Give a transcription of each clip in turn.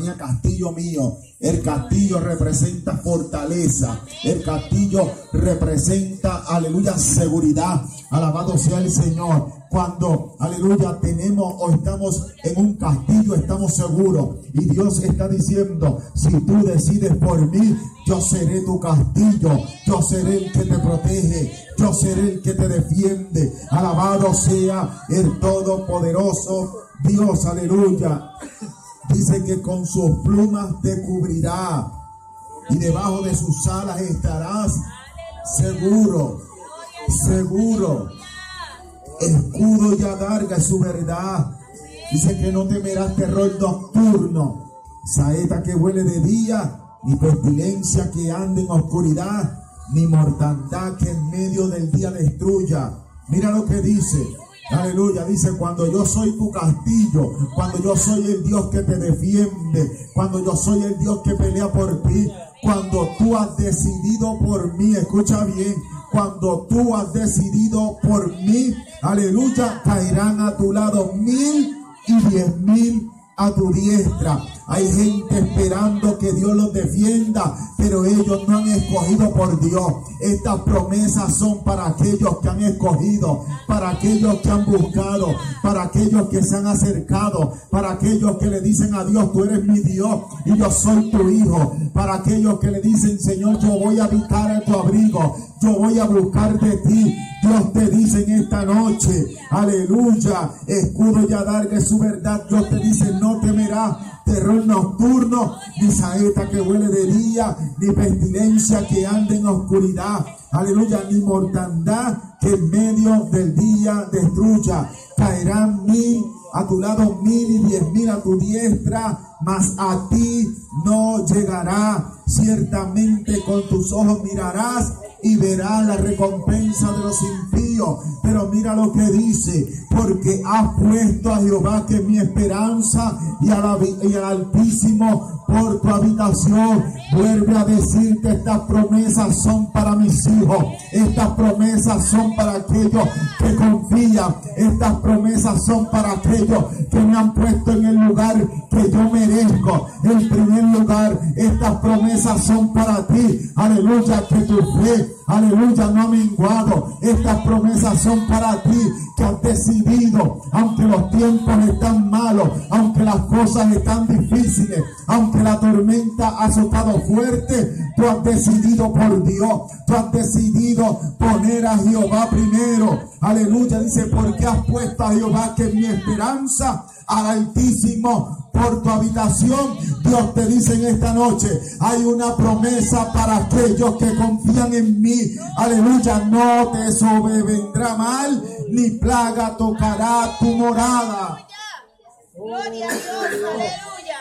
mía, castillo mío. El castillo representa fortaleza. El castillo representa, aleluya, seguridad. Alabado sea el Señor. Cuando, aleluya, tenemos o estamos en un castillo, estamos seguros. Y Dios está diciendo, si tú decides por mí, yo seré tu castillo. Yo seré el que te protege. Yo seré el que te defiende. Alabado sea el Todopoderoso Dios, aleluya. Dice que con sus plumas te cubrirá y debajo de sus alas estarás seguro, seguro. Escudo y adarga es su verdad. Dice que no temerás terror nocturno, saeta que huele de día, ni pestilencia que ande en oscuridad, ni mortandad que en medio del día destruya. Mira lo que dice. Aleluya, dice, cuando yo soy tu castillo, cuando yo soy el Dios que te defiende, cuando yo soy el Dios que pelea por ti, cuando tú has decidido por mí, escucha bien, cuando tú has decidido por mí, aleluya, caerán a tu lado mil y diez mil a tu diestra. Hay gente esperando que Dios los defienda, pero ellos no han escogido por Dios. Estas promesas son para aquellos que han escogido, para aquellos que han buscado, para aquellos que se han acercado, para aquellos que le dicen a Dios, tú eres mi Dios y yo soy tu hijo, para aquellos que le dicen, Señor, yo voy a habitar en tu abrigo, yo voy a buscar de ti. Dios te dice en esta noche, aleluya, escudo y adarga su verdad. Dios te dice, no temerás terror nocturno, ni saeta que huele de día, ni pestilencia que ande en oscuridad. Aleluya, ni mortandad que en medio del día destruya. Caerán mil a tu lado, mil y diez mil a tu diestra, mas a ti no llegará. Ciertamente con tus ojos mirarás y verás la recompensa de los impíos. Pero mira lo que dice, porque has puesto a Jehová que es mi esperanza y, al Altísimo por tu habitación. Vuelve a decir que estas promesas son para mis hijos. Estas promesas son para aquellos que confían. Estas promesas son para aquellos que me han puesto en el lugar que yo merezco. En primer lugar, estas promesas son para ti. Aleluya, que tu fe, aleluya, no ha menguado. Estas promesas son para ti que has decidido, aunque los tiempos están malos, aunque las cosas están difíciles, aunque la tormenta ha azotado fuerte, tú has decidido por Dios, tú has decidido poner a Jehová primero. Aleluya, dice, porque has puesto a Jehová que es mi esperanza al Altísimo por tu habitación. Dios te dice en esta noche, hay una promesa para aquellos que confían en mí. Aleluya, no te sobrevendrá mal, ni plaga tocará tu morada. Gloria a Dios, aleluya.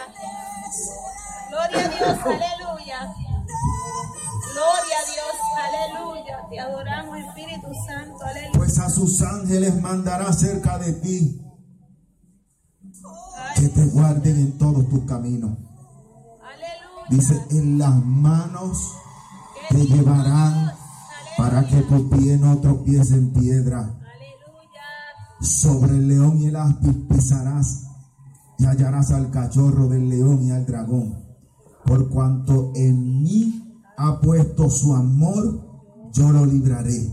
Gloria a Dios, aleluya. Gloria a Dios, aleluya. Te adoramos, Espíritu Santo, aleluya. Pues a sus ángeles mandará cerca de ti que te guarden en todos tus caminos. Dice, en las manos te llevarán para que tu pie no tropiece en piedra. Sobre el león y el áspid pisarás y hallarás al cachorro del león y al dragón. Por cuanto en mí ha puesto su amor, yo lo libraré.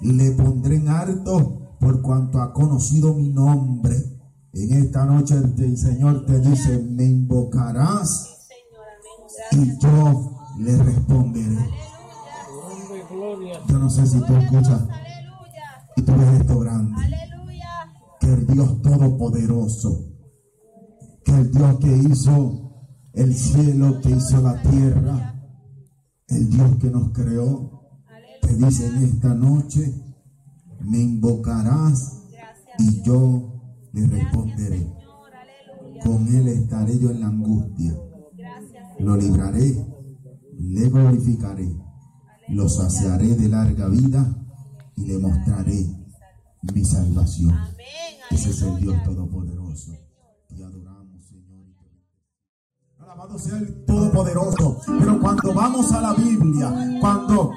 Le pondré en harto por cuanto ha conocido mi nombre. En esta noche el Señor te dice, me invocarás y yo le responderé. Yo no sé si tú escuchas y tú ves esto grande. Que el Dios Todopoderoso, que el Dios que hizo el cielo, que hizo la tierra, el Dios que nos creó, te dice en esta noche, me invocarás y yo le responderé. Con él estaré yo en la angustia. Lo libraré, le glorificaré, lo saciaré de larga vida y le mostraré mi salvación. Ese es el Dios Todopoderoso. Y adoramos, Señor. Alabado sea el Todopoderoso. Pero cuando vamos a la Biblia, cuando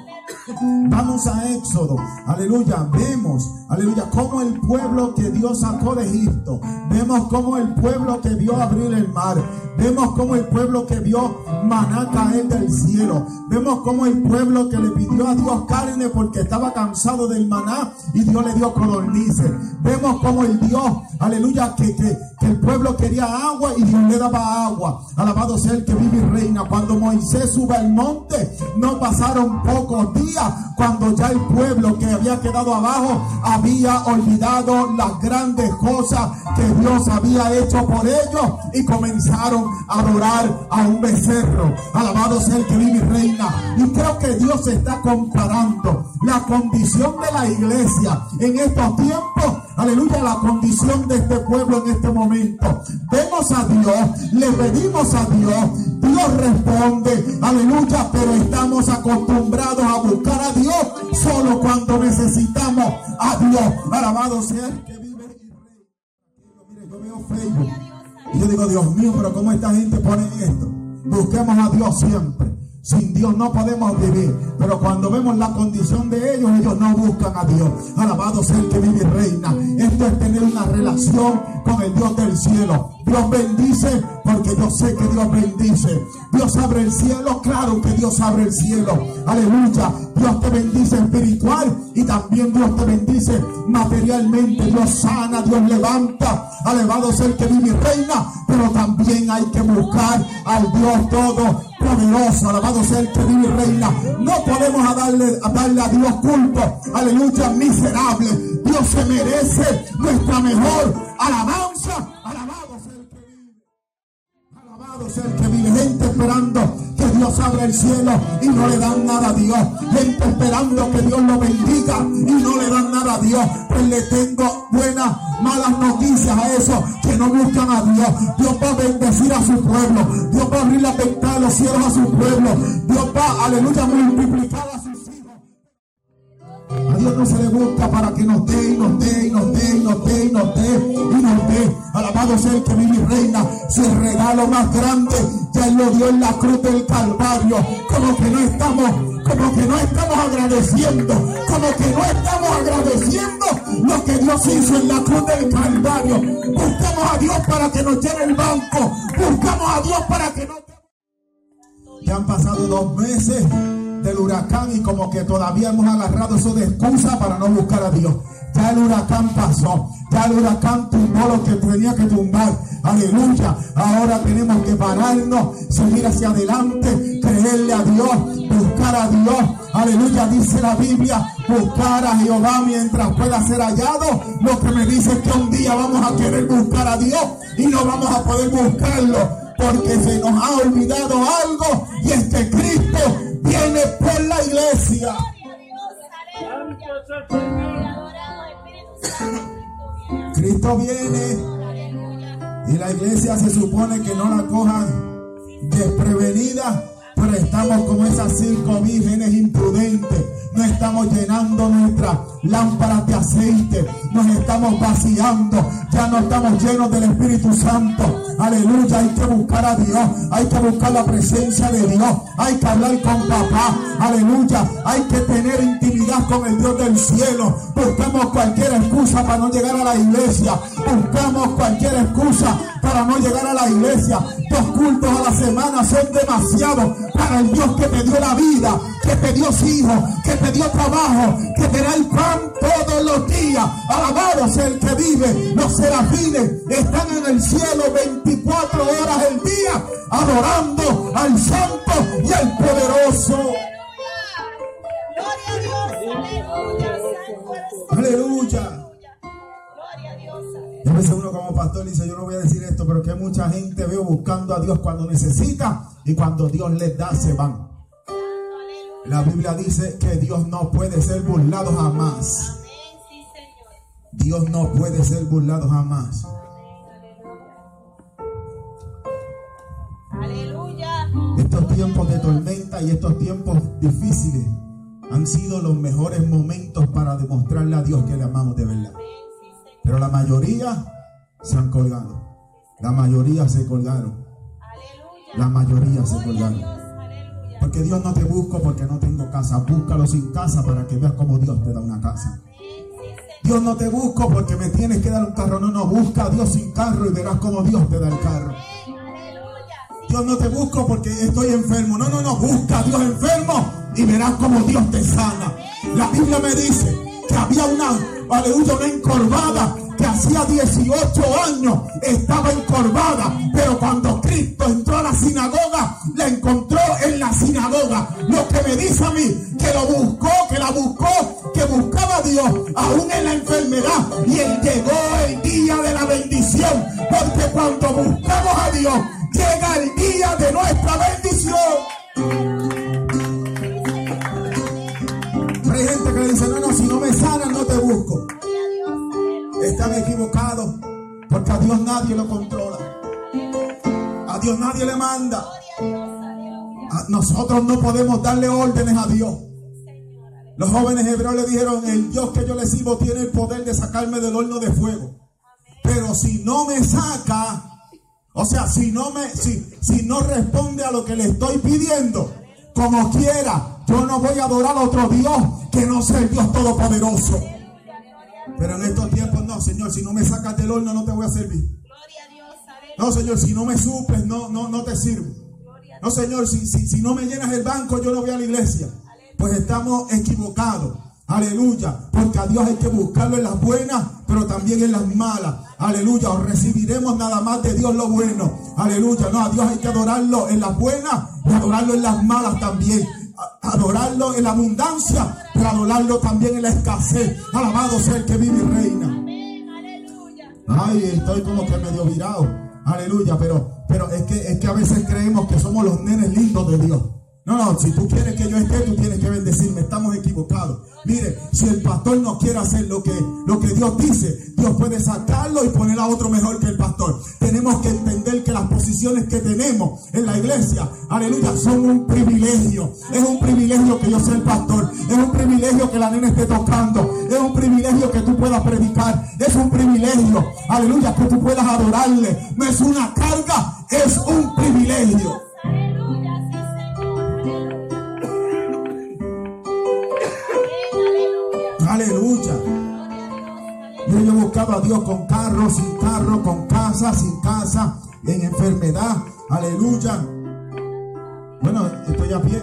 vamos a Éxodo, aleluya, vemos, aleluya, como el pueblo que Dios sacó de Egipto, vemos como el pueblo que vio abrir el mar, vemos como el pueblo que vio maná caer del cielo, vemos como el pueblo que le pidió a Dios carne porque estaba cansado del maná y Dios le dio codornices, vemos como el Dios, aleluya, que, que, que el pueblo quería agua y Dios le daba agua. Alabado sea el que vive y reina. Cuando Moisés sube al monte, no pasaron pocos días cuando ya el pueblo que había quedado abajo había olvidado las grandes cosas que Dios había hecho por ellos y comenzaron a adorar a un becerro. Alabado sea el que vive y reina. Y creo que Dios está comparando la condición de la iglesia en estos tiempos. Aleluya, la condición de este pueblo en este momento. Vemos a Dios, le pedimos a Dios, Dios responde, aleluya, pero estamos acostumbrados a buscar a Dios solo cuando necesitamos a Dios. Alabado sea el que vive y. Mire, yo veo Facebook y yo digo, Dios mío, pero ¿cómo esta gente pone esto? Busquemos a Dios siempre. Sin Dios no podemos vivir. Pero cuando vemos la condición de ellos, ellos no buscan a Dios. Alabado sea el que vive y reina. Esto es tener una relación con el Dios del cielo. Dios bendice porque yo sé que Dios bendice. Dios abre el cielo, claro que Dios abre el cielo. Aleluya. Dios te bendice espiritual y también Dios te bendice materialmente. Dios sana, Dios levanta. Alabado sea el que vive y reina. Pero también hay que buscar al Dios todo poderoso, alabado sea el que vive y reina. No podemos darle, darle a Dios culto, aleluya, miserable. Dios se merece nuestra mejor alabanza. Que vive. Gente esperando que Dios abra el cielo y no le dan nada a Dios. Gente esperando que Dios lo bendiga y no le dan nada a Dios. Pues le tengo buenas, malas noticias a esos que no buscan a Dios. Dios va a bendecir a su pueblo. Dios va a abrir la ventana de los cielos a su pueblo. Dios va, aleluya, multiplicar a sus hijos. A Dios no se le busca para que nos dé Sea el que vive y reina. Si el regalo más grande ya lo dio en la cruz del Calvario. Como que no estamos, como que no estamos agradeciendo. Como que no estamos agradeciendo lo que Dios hizo en la cruz del Calvario. Buscamos a Dios para que nos llene el banco. Buscamos a Dios para que nos ya han pasado dos meses del huracán y como que todavía hemos agarrado eso de excusa para no buscar a Dios. Ya el huracán pasó, ya el huracán tumbó lo que tenía que tumbar. Aleluya. Ahora tenemos que pararnos, seguir hacia adelante, creerle a Dios, buscar a Dios. Aleluya, dice la Biblia, buscar a Jehová mientras pueda ser hallado. Lo que me dice es que un día vamos a querer buscar a Dios y no vamos a poder buscarlo porque se nos ha olvidado Cristo viene y la iglesia se supone que no la cojan desprevenida, pero estamos como esas cinco vírgenes imprudentes. No estamos llenando nuestras lámparas de aceite, nos estamos vaciando, ya no estamos llenos del Espíritu Santo. Aleluya, hay que buscar a Dios, hay que buscar la presencia de Dios, hay que hablar con papá. Aleluya, hay que tener intimidad con el Dios del cielo. Buscamos cualquier excusa para no llegar a la iglesia. Buscamos cualquier excusa para no llegar a la iglesia. Dos cultos a la semana son demasiado para el Dios que te dio la vida, que te dio hijos, que te dio trabajo, que te da el pan todos los días. El que vive. Los serafines están en el cielo 24 horas el día, adorando al santo y al poderoso. Gloria a Dios, aleluya. Gloria a Dios. Y a veces uno como pastor dice, yo no voy a decir esto, pero que mucha gente veo buscando a Dios cuando necesita y cuando Dios les da se van. La Biblia dice que Dios no puede ser burlado jamás. Dios no puede ser burlado jamás. Aleluya. Estos tiempos de tormenta y estos tiempos difíciles han sido los mejores momentos para demostrarle a Dios que le amamos de verdad. Pero la mayoría se han colgado. La mayoría se colgaron. La mayoría se colgaron. Porque Dios no te busca porque no tengo casa. Búscalo sin casa para que veas cómo Dios te da una casa. Dios no te busco porque me tienes que dar un carro. No, no, busca a Dios sin carro y verás cómo Dios te da el carro. Dios no te busco porque estoy enfermo. No, no, no, busca a Dios enfermo y verás cómo Dios te sana. La Biblia me dice que había una, aleluya, una encorvada hacía 18 años estaba encorvada, pero cuando Cristo entró a la sinagoga, la encontró en la sinagoga. Lo que me dice a mí, que lo buscó, que la buscó, que buscaba a Dios, aún en la enfermedad. Y él llegó el día de la bendición, porque cuando buscamos a Dios, llega el día de nuestra bendición. Hay gente que le dice, no, no, si no me sanan, no te busco. Están equivocados, porque a Dios nadie lo controla. A Dios nadie le manda. Nosotros no podemos darle órdenes a Dios. Los jóvenes hebreos le dijeron, el Dios que yo le sirvo tiene el poder de sacarme del horno de fuego. Pero si no me saca, o sea, si no me, si, si no responde a lo que le estoy pidiendo, como quiera, yo no voy a adorar a otro Dios que no sea el Dios todopoderoso. Pero en estos tiempos no, Señor, si no me sacas del horno no te voy a servir. No, Señor, si no me suples, no, no, no te sirvo. No, Señor, si, si, si no me llenas el banco, yo no voy a la iglesia. Pues estamos equivocados. Aleluya. Porque a Dios hay que buscarlo en las buenas, pero también en las malas. Aleluya. O recibiremos nada más de Dios lo bueno. Aleluya. No, a Dios hay que adorarlo en las buenas y adorarlo en las malas también. Adorarlo en la abundancia, pero adorarlo también en la escasez. Alabado sea el que vive y reina. Ay, estoy como que medio virado. Aleluya, pero, pero es que, es que a veces creemos que somos los nenes lindos de Dios. No, no, si tú quieres que yo esté, tú tienes que bendecirme. Estamos equivocados. Mire, si el pastor no quiere hacer lo que, lo que Dios dice, Dios puede sacarlo y poner a otro mejor que el pastor. Tenemos que entender que las posiciones que tenemos en la iglesia, aleluya, son un privilegio. Es un privilegio que yo sea el pastor. Es un privilegio que la nena esté tocando. Es un privilegio que tú puedas predicar. Es un privilegio, aleluya, que tú puedas adorarle. No es una carga, es un privilegio. Aleluya. Yo, yo buscaba a Dios con carro, sin carro, con casa, sin casa, en enfermedad. Aleluya. Bueno, estoy a pie.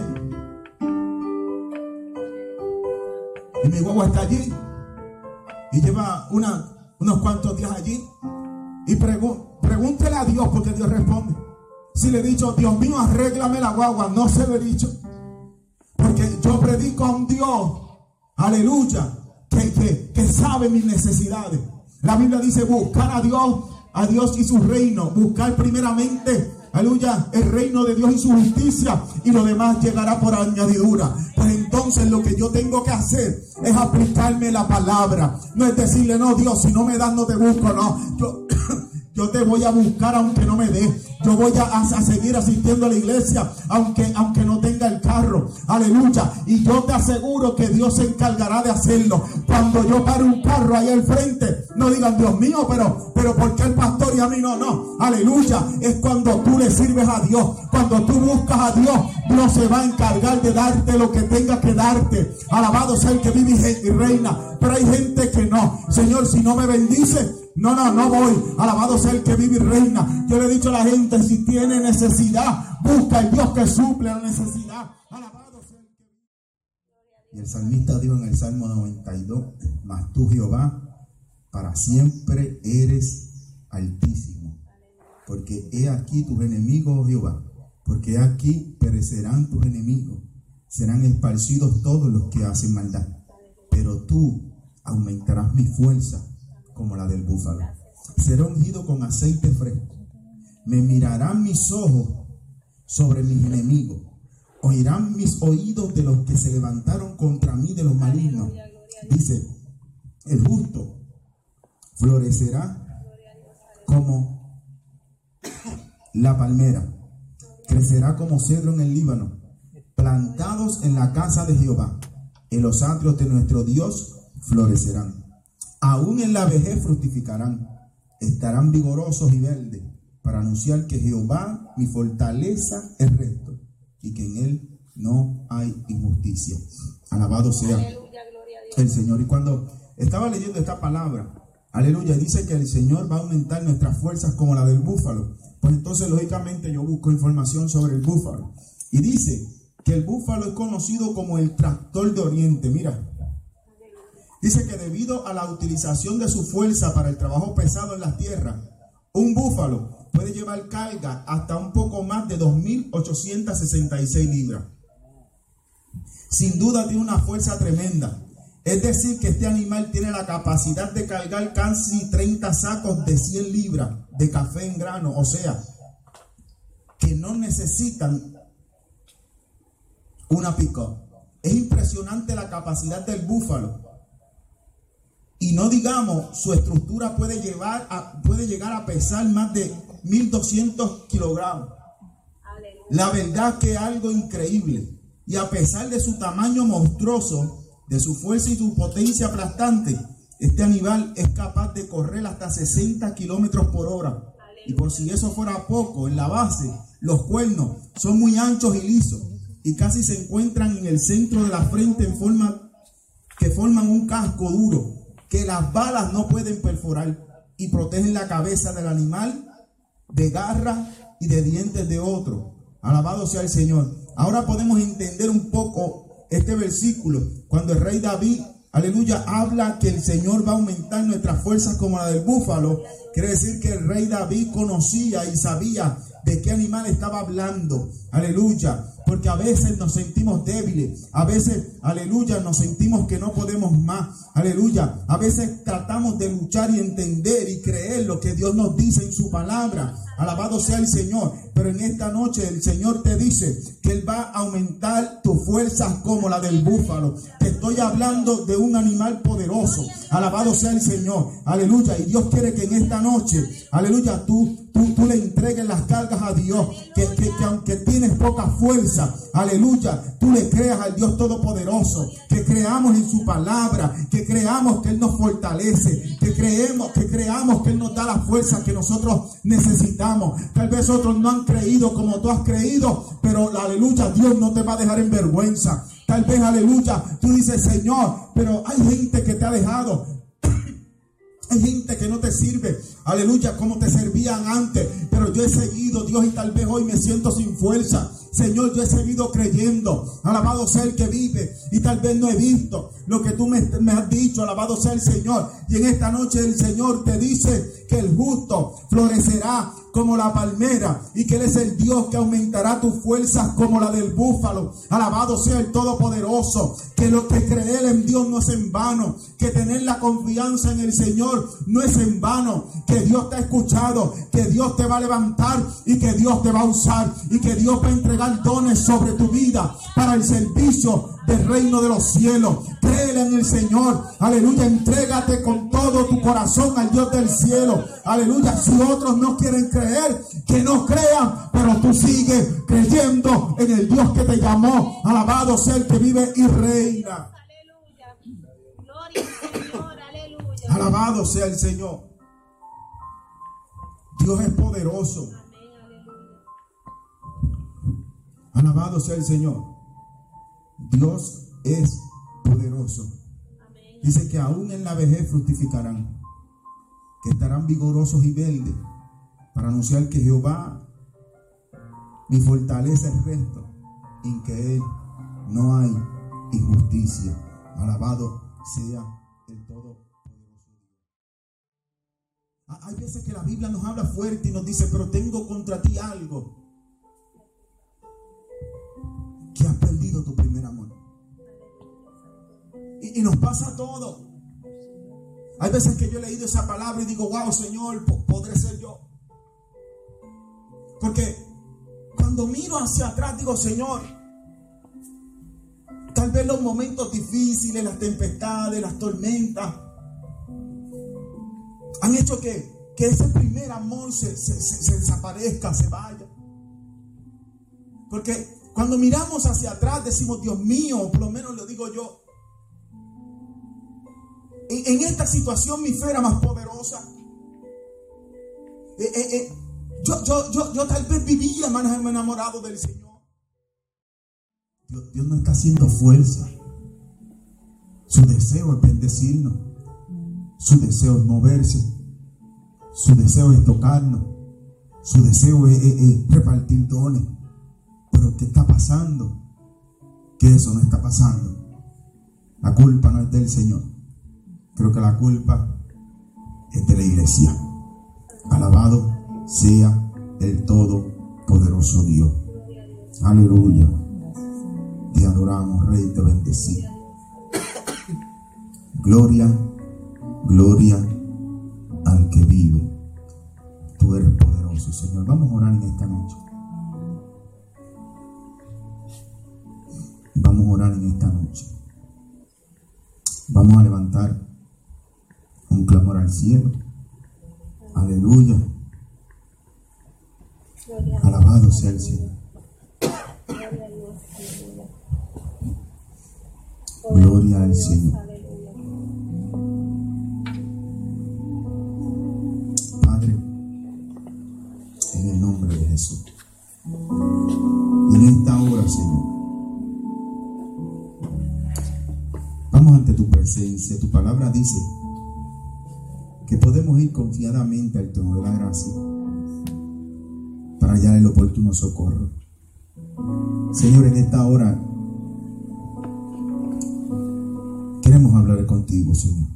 Y mi guagua está allí. Y lleva una, unos cuantos días allí. Y pregúntele a Dios porque Dios responde. Si le he dicho, Dios mío, arréglame la guagua, no se lo he dicho. Porque yo predico a un Dios, aleluya, que, sabe mis necesidades. La Biblia dice buscar a Dios, a Dios y su reino. Buscar primeramente, aleluya, el reino de Dios y su justicia. Y lo demás llegará por añadidura. Pues entonces lo que yo tengo que hacer es aplicarme la palabra. No es decirle, no, Dios, si no me das, no te busco. No, yo, yo te voy a buscar aunque no me dé. Yo voy a- a seguir asistiendo a la iglesia aunque, aunque no tenga el carro. Aleluya. Y yo te aseguro que Dios se encargará de hacerlo. Cuando yo pare un carro ahí al frente, no digan Dios mío, pero, pero ¿por qué el pastor y a mí no? No. Aleluya. Es cuando tú le sirves a Dios. Cuando tú buscas a Dios, Dios se va a encargar de darte lo que tenga que darte. Alabado sea el que vive y reina. Pero hay gente que no. Señor, si no me bendice, no, no, no voy. Alabado sea el que vive y reina. Yo le he dicho a la gente, si tiene necesidad, busca el Dios que suple la necesidad. Alabado sea el que. Y el salmista dijo en el Salmo 92, mas tú Jehová, para siempre eres altísimo. Porque he aquí tus enemigos, oh Jehová. Porque he aquí perecerán tus enemigos. Serán esparcidos todos los que hacen maldad. Pero tú aumentarás mi fuerza como la del búfalo. Seré ungido con aceite fresco. Me mirarán mis ojos sobre mis enemigos. Oirán mis oídos de los que se levantaron contra mí, de los malignos. Dice, el justo florecerá como la palmera. Crecerá como cedro en el Líbano. Plantados en la casa de Jehová. En los atrios de nuestro Dios florecerán. Aún en la vejez fructificarán. Estarán vigorosos y verdes. para anunciar que Jehová, mi fortaleza, es recto y que en él no hay injusticia. Alabado sea Aleluya, gloria a Dios. el Señor. Y cuando estaba leyendo esta palabra, aleluya, dice que el Señor va a aumentar nuestras fuerzas como la del búfalo. Pues entonces, lógicamente, yo busco información sobre el búfalo. Y dice que el búfalo es conocido como el tractor de Oriente. Mira, dice que debido a la utilización de su fuerza para el trabajo pesado en las tierras, un búfalo puede llevar carga hasta un poco más de 2.866 libras sin duda tiene una fuerza tremenda. Es decir, que este animal tiene la capacidad de cargar casi 30 sacos de 100 libras de café en grano. O sea, que no necesitan una pick-up. Es impresionante la capacidad del búfalo. Y no digamos, su estructura puede, llevar a- puede llegar a pesar más de 1200 kilogramos. La verdad que algo increíble. Y a pesar de su tamaño monstruoso, de su fuerza y su potencia aplastante, este animal es capaz de correr hasta 60 kilómetros por hora. Y por si eso fuera poco, en la base, los cuernos son muy anchos y lisos y casi se encuentran en el centro de la frente en forma que forman un casco duro que las balas no pueden perforar y protegen la cabeza del animal de garras y de dientes de otro. Alabado sea el Señor. Ahora podemos entender un poco este versículo cuando el rey David, aleluya, habla que el Señor va a aumentar nuestras fuerzas como la del búfalo. Quiere decir que el rey David conocía y sabía de qué animal estaba hablando. Aleluya. Porque a veces nos sentimos débiles. A veces, aleluya, nos sentimos que no podemos más. Aleluya. A veces tratamos de luchar y entender y creer lo que Dios nos dice en su palabra. Alabado sea el Señor. Pero en esta noche el Señor te dice que Él va a aumentar tus fuerzas como la del búfalo. Te estoy hablando de un animal poderoso. Alabado sea el Señor. Aleluya. Y Dios quiere que en esta noche, aleluya, tú, tú, tú le entregues las cargas a Dios. Que, que, que aunque tienes poca fuerza, aleluya, tú le creas al Dios Todopoderoso. Que creamos en su palabra. Que creamos que Él nos fortalece. Que creemos, que creamos que Él nos da la fuerza que nosotros necesitamos. Tal vez otros no han creído como tú has creído, pero aleluya, Dios no te va a dejar en vergüenza. Tal vez, aleluya, tú dices, Señor, pero hay gente que te ha dejado. Hay gente que no te sirve, aleluya, como te servían antes, pero yo he seguido, Dios, y tal vez hoy me siento sin fuerza. Señor, yo he seguido creyendo, alabado sea el que vive, y tal vez no he visto lo que tú me, me has dicho, alabado sea el Señor. Y en esta noche el Señor te dice que el justo florecerá como la palmera y que Él es el Dios que aumentará tus fuerzas como la del búfalo. Alabado sea el Todopoderoso. Que lo que creer en Dios no es en vano. Que tener la confianza en el Señor no es en vano. Que Dios te ha escuchado. Que Dios te va a levantar y que Dios te va a usar. Y que Dios va a entregar dones sobre tu vida para el servicio del reino de los cielos. Créele en el Señor. Aleluya. Entrégate con todo tu corazón al Dios del cielo. Aleluya. Si otros no quieren creer, que no crean. Pero tú sigues creyendo en el Dios que te llamó. Alabado sea el que vive y reina. Aleluya. Gloria al Señor. Aleluya. Alabado sea el Señor. Dios es poderoso. Alabado sea el Señor. Dios es poderoso. Amén. Dice que aún en la vejez fructificarán, que estarán vigorosos y verdes para anunciar que Jehová, mi fortaleza es recto, en que Él no hay injusticia. Alabado sea el. Ah, Hay veces que la Biblia nos habla fuerte y nos dice, pero tengo contra ti algo, Y, nos pasa todo. Hay veces que yo he leído esa palabra y digo, wow, Señor, po- podré ser yo. Porque cuando miro hacia atrás, digo, Señor, tal vez los momentos difíciles, las tempestades, las tormentas, han hecho que, que ese primer amor se- se desaparezca, se vaya. Porque cuando miramos hacia atrás decimos, Dios mío, por lo menos lo digo yo, en, esta situación mi fe era más poderosa. Eh, eh, eh, Yo, yo, yo, yo tal vez vivía más enamorado del Señor. Dios, Dios no está haciendo fuerza. Su deseo es bendecirnos. Su deseo es moverse. Su deseo es tocarnos. Su deseo es, es- es repartir dones. Pero ¿qué está pasando? Que eso no está pasando. La culpa no es del Señor. Creo que la culpa es de la iglesia. Alabado sea el Todopoderoso Dios. Aleluya. Te adoramos, Rey, te bendecimos. Gloria, gloria al que vive. Tú eres poderoso, Señor. Vamos a orar en esta noche. Vamos a orar en esta noche. Vamos a levantar un clamor al cielo. Aleluya. Alabado sea el Señor. gloria al Señor. Padre, en el nombre de Jesús. En esta hora, Señor, vamos ante tu presencia. Tu palabra dice que podemos ir confiadamente al trono de la gracia para hallar el oportuno socorro. Señor, en esta hora queremos hablar contigo, Señor.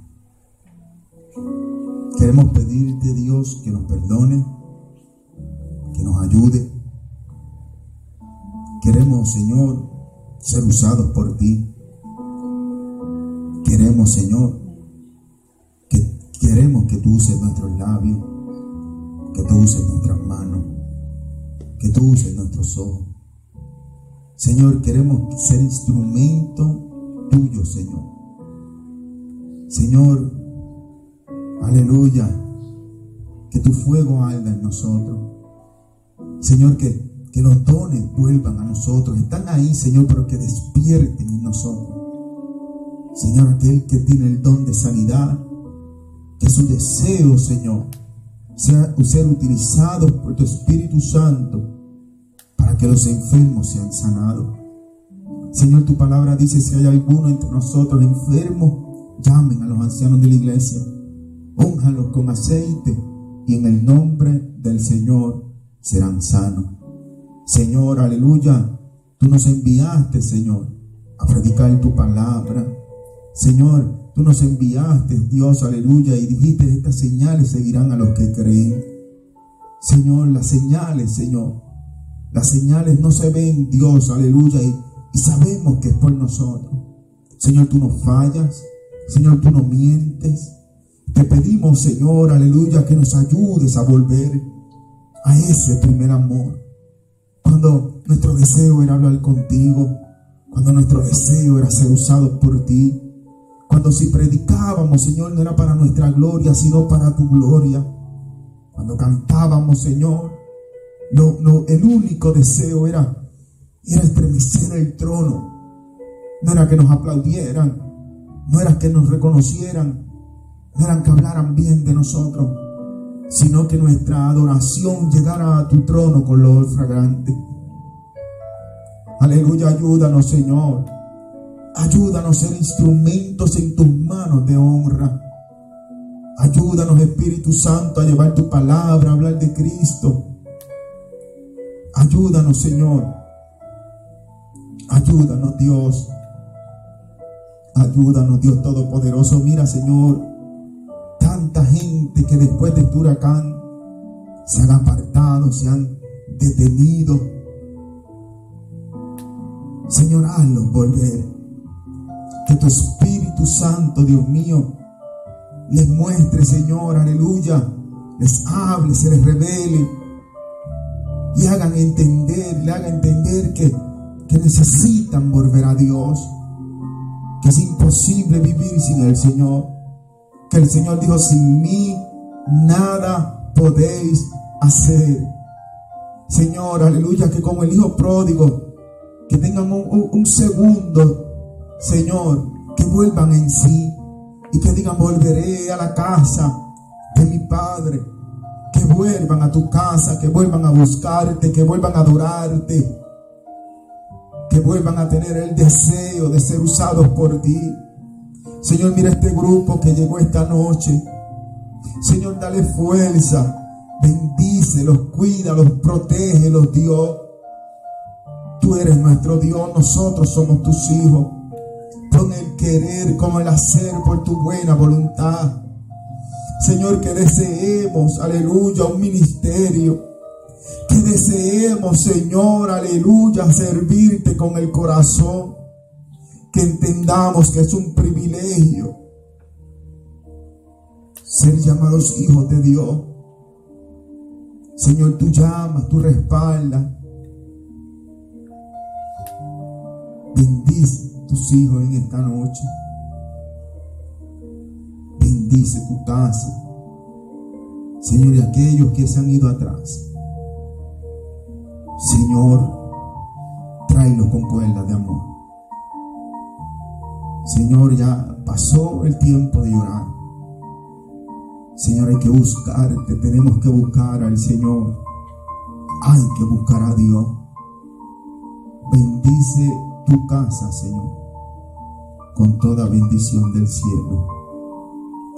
Queremos pedirte, Dios, que nos perdone, que nos ayude. Queremos, Señor, ser usados por ti. Queremos, Señor, que tú uses nuestros labios, que tú uses nuestras manos, que tú uses nuestros ojos. Señor, queremos ser instrumento tuyo, Señor. Señor, Aleluya. Que tu fuego arda en nosotros. Señor, que, que los dones vuelvan a nosotros. Están ahí, Señor, pero que despierten en nosotros. Señor, aquel que tiene el don de sanidad, que su deseo, Señor, sea ser utilizado por tu Espíritu Santo para que los enfermos sean sanados. Señor, tu palabra dice, si hay alguno entre nosotros enfermo, llamen a los ancianos de la iglesia Únjalos con aceite y en el nombre del Señor serán sanos. Señor, aleluya, tú nos enviaste, Señor, a predicar tu palabra. Señor, tú nos enviaste, Dios, aleluya, y dijiste, estas señales seguirán a los que creen. Señor, las señales, Señor, las señales no se ven, Dios, aleluya, y, y sabemos que es por nosotros. Señor, tú no fallas, Señor, tú no mientes. Te pedimos, Señor, aleluya, que nos ayudes a volver a ese primer amor. Cuando nuestro deseo era hablar contigo, cuando nuestro deseo era ser usado por ti, cuando si predicábamos, Señor, no era para nuestra gloria, sino para tu gloria. Cuando cantábamos, Señor, lo- lo- el único deseo era, era estremecer el trono. No era que nos aplaudieran, no era que nos reconocieran, no eran que hablaran bien de nosotros, sino que nuestra adoración llegara a tu trono con lo fragante. Aleluya, ayúdanos, Señor. Ayúdanos a ser instrumentos en tus manos de honra. Ayúdanos, Espíritu Santo, a llevar tu palabra, a hablar de Cristo. Ayúdanos, Señor. Ayúdanos, Dios. Ayúdanos, Dios Todopoderoso. Mira, Señor, tanta gente que después de este huracán se han apartado, se han detenido. Señor, hazlos volver. Que tu Espíritu Santo, Dios mío, les muestre, Señor, aleluya, les hable, se les revele y hagan entender, le hagan entender que, que necesitan volver a Dios, que es imposible vivir sin el Señor, que el Señor dijo, sin mí nada podéis hacer. Señor, aleluya, que como el Hijo pródigo, que tengan un, un- un segundo, Señor, que vuelvan en sí y que digan, volveré a la casa de mi Padre, que vuelvan a tu casa, que vuelvan a buscarte, que vuelvan a adorarte, que vuelvan a tener el deseo de ser usados por ti. Señor, mira este grupo que llegó esta noche. Señor, dale fuerza. Bendícelos, cuídalos, protégelos, Dios. Tú eres nuestro Dios, nosotros somos tus hijos. Con el querer como el hacer por tu buena voluntad. Señor, que deseemos, aleluya, un ministerio. Que deseemos, Señor, aleluya, servirte con el corazón. Que entendamos que es un privilegio ser llamados hijos de Dios. Señor, tú llamas, tú respaldas. Bendice tus hijos en esta noche. Bendice tu casa. Señor, y aquellos que se han ido atrás. Señor, tráelos con cuerdas de amor. Señor, ya pasó el tiempo de llorar. Señor, hay que buscarte, tenemos que buscar al Señor. Hay que buscar a Dios. Bendice tu casa, Señor, con toda bendición del cielo.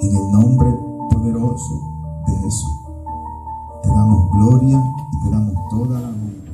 En el nombre poderoso de Jesús. Te damos gloria y te damos toda la honra.